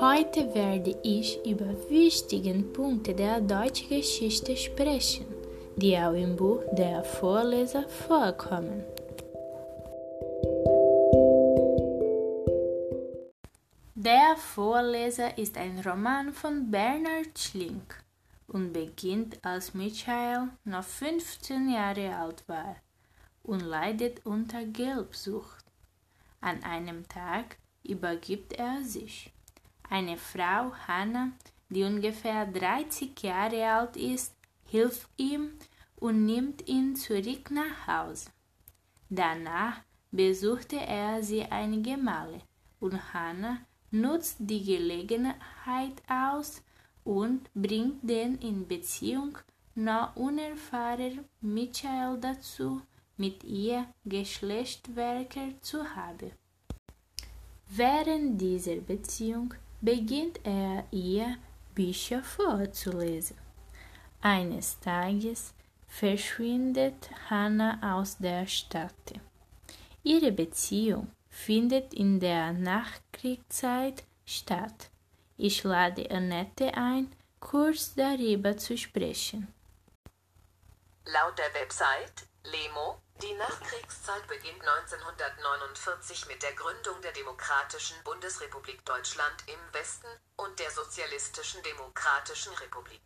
Heute werde ich über wichtige Punkte der deutschen Geschichte sprechen, die auch im Buch der Vorleser vorkommen. Der Vorleser ist ein Roman von Bernhard Schlink und beginnt, als Michael noch 15 Jahre alt war und leidet unter Gelbsucht. An einem Tag übergibt er sich. Eine Frau, Hannah, die ungefähr 30 Jahre alt ist, hilft ihm und nimmt ihn zurück nach Hause. Danach besuchte er sie einige Male und Hannah nutzt die Gelegenheit aus und bringt den in Beziehung noch unerfahrenen Michael dazu, mit ihr Geschlechtsverkehr zu haben. Während dieser Beziehung beginnt er ihr Bücher vorzulesen. Eines Tages verschwindet Hannah aus der Stadt. Ihre Beziehung findet in der Nachkriegszeit statt. Ich lade Annette ein, kurz darüber zu sprechen. Laut der Website Lemo, die Nachkriegszeit beginnt 1949 mit der Gründung der Demokratischen Bundesrepublik Deutschland im Westen und der Sozialistischen Demokratischen Republik.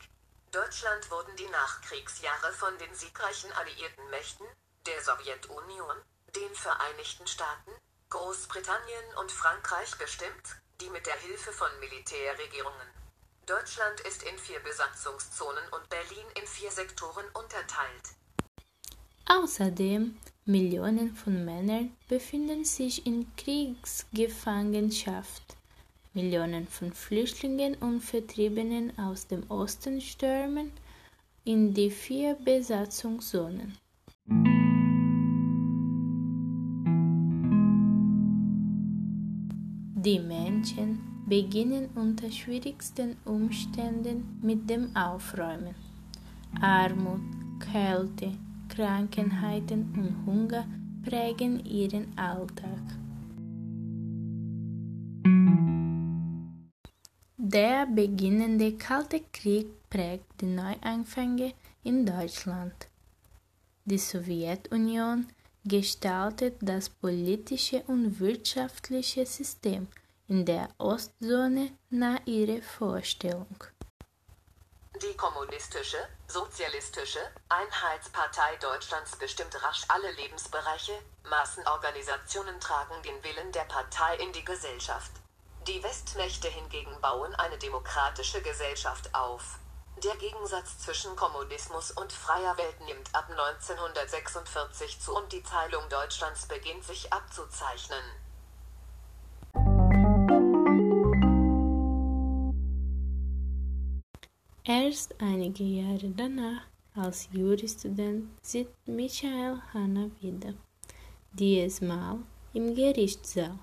Deutschland wurden die Nachkriegsjahre von den siegreichen alliierten Mächten, der Sowjetunion, den Vereinigten Staaten, Großbritannien und Frankreich bestimmt, die mit der Hilfe von Militärregierungen. Deutschland ist in vier Besatzungszonen und Berlin in vier Sektoren unterteilt. Außerdem Millionen von Männern befinden sich in Kriegsgefangenschaft. Millionen von Flüchtlingen und Vertriebenen aus dem Osten stürmen in die vier Besatzungszonen. Die Menschen beginnen unter schwierigsten Umständen mit dem Aufräumen. Armut, Kälte, Krankheiten und Hunger prägen ihren Alltag. Der beginnende Kalte Krieg prägt die Neuanfänge in Deutschland. Die Sowjetunion gestaltet das politische und wirtschaftliche System in der Ostzone nach ihrer Vorstellung. Die kommunistische, sozialistische Einheitspartei Deutschlands bestimmt rasch alle Lebensbereiche, Massenorganisationen tragen den Willen der Partei in die Gesellschaft. Die Westmächte hingegen bauen eine demokratische Gesellschaft auf. Der Gegensatz zwischen Kommunismus und freier Welt nimmt ab 1946 zu und die Teilung Deutschlands beginnt sich abzuzeichnen. Erst einige Jahre danach, als Juristudent, sieht Michael Hanna wieder. Diesmal im Gerichtssaal,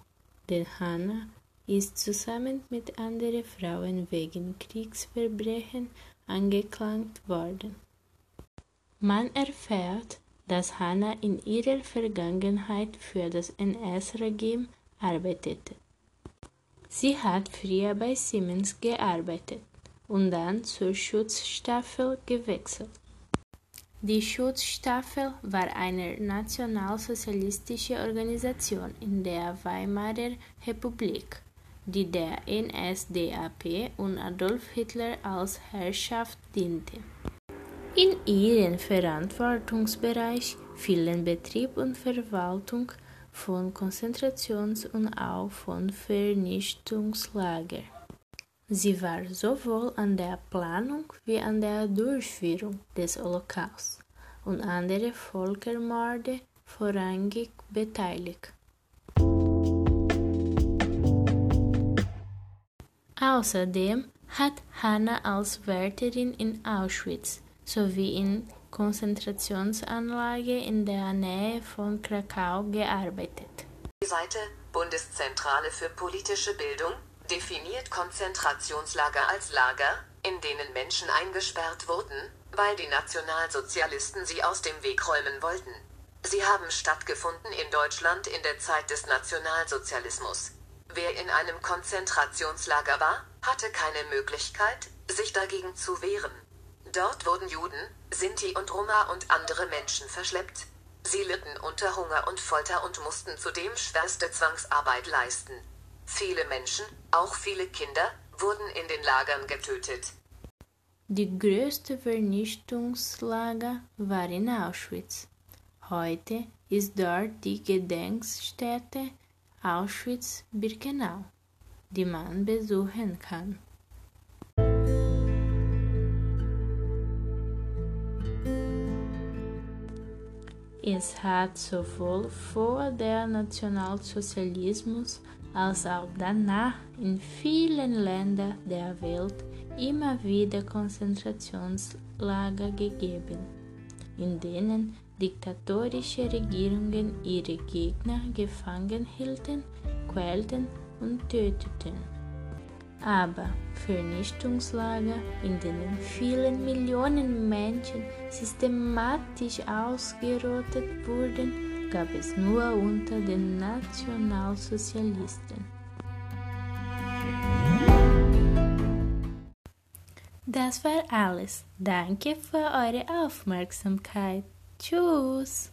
denn Hanna ist zusammen mit anderen Frauen wegen Kriegsverbrechen angeklagt worden. Man erfährt, dass Hannah in ihrer Vergangenheit für das NS-Regime arbeitete. Sie hat früher bei Siemens gearbeitet und dann zur Schutzstaffel gewechselt. Die Schutzstaffel war eine nationalsozialistische Organisation in der Weimarer Republik die der NSDAP und Adolf Hitler als Herrschaft diente. In ihren Verantwortungsbereich fielen Betrieb und Verwaltung von Konzentrations- und auch von Vernichtungslagern. Sie war sowohl an der Planung wie an der Durchführung des Holocaust und andere Völkermorde vorrangig beteiligt. Außerdem hat Hanna als Wärterin in Auschwitz sowie in Konzentrationsanlage in der Nähe von Krakau gearbeitet. Seite Bundeszentrale für politische Bildung definiert Konzentrationslager als Lager, in denen Menschen eingesperrt wurden, weil die Nationalsozialisten sie aus dem Weg räumen wollten. Sie haben stattgefunden in Deutschland in der Zeit des Nationalsozialismus. Wer in einem Konzentrationslager war, hatte keine Möglichkeit, sich dagegen zu wehren. Dort wurden Juden, Sinti und Roma und andere Menschen verschleppt. Sie litten unter Hunger und Folter und mussten zudem schwerste Zwangsarbeit leisten. Viele Menschen, auch viele Kinder, wurden in den Lagern getötet. Die größte Vernichtungslager war in Auschwitz. Heute ist dort die Gedenkstätte Auschwitz-Birkenau, die man besuchen kann. Es hat sowohl vor der Nationalsozialismus als auch danach in vielen Ländern der Welt immer wieder Konzentrationslager gegeben, in denen diktatorische Regierungen ihre Gegner gefangen hielten, quälten und töteten. Aber Vernichtungslager, in denen viele Millionen Menschen systematisch ausgerottet wurden, gab es nur unter den Nationalsozialisten. Das war alles. Danke für eure Aufmerksamkeit. Tschüss.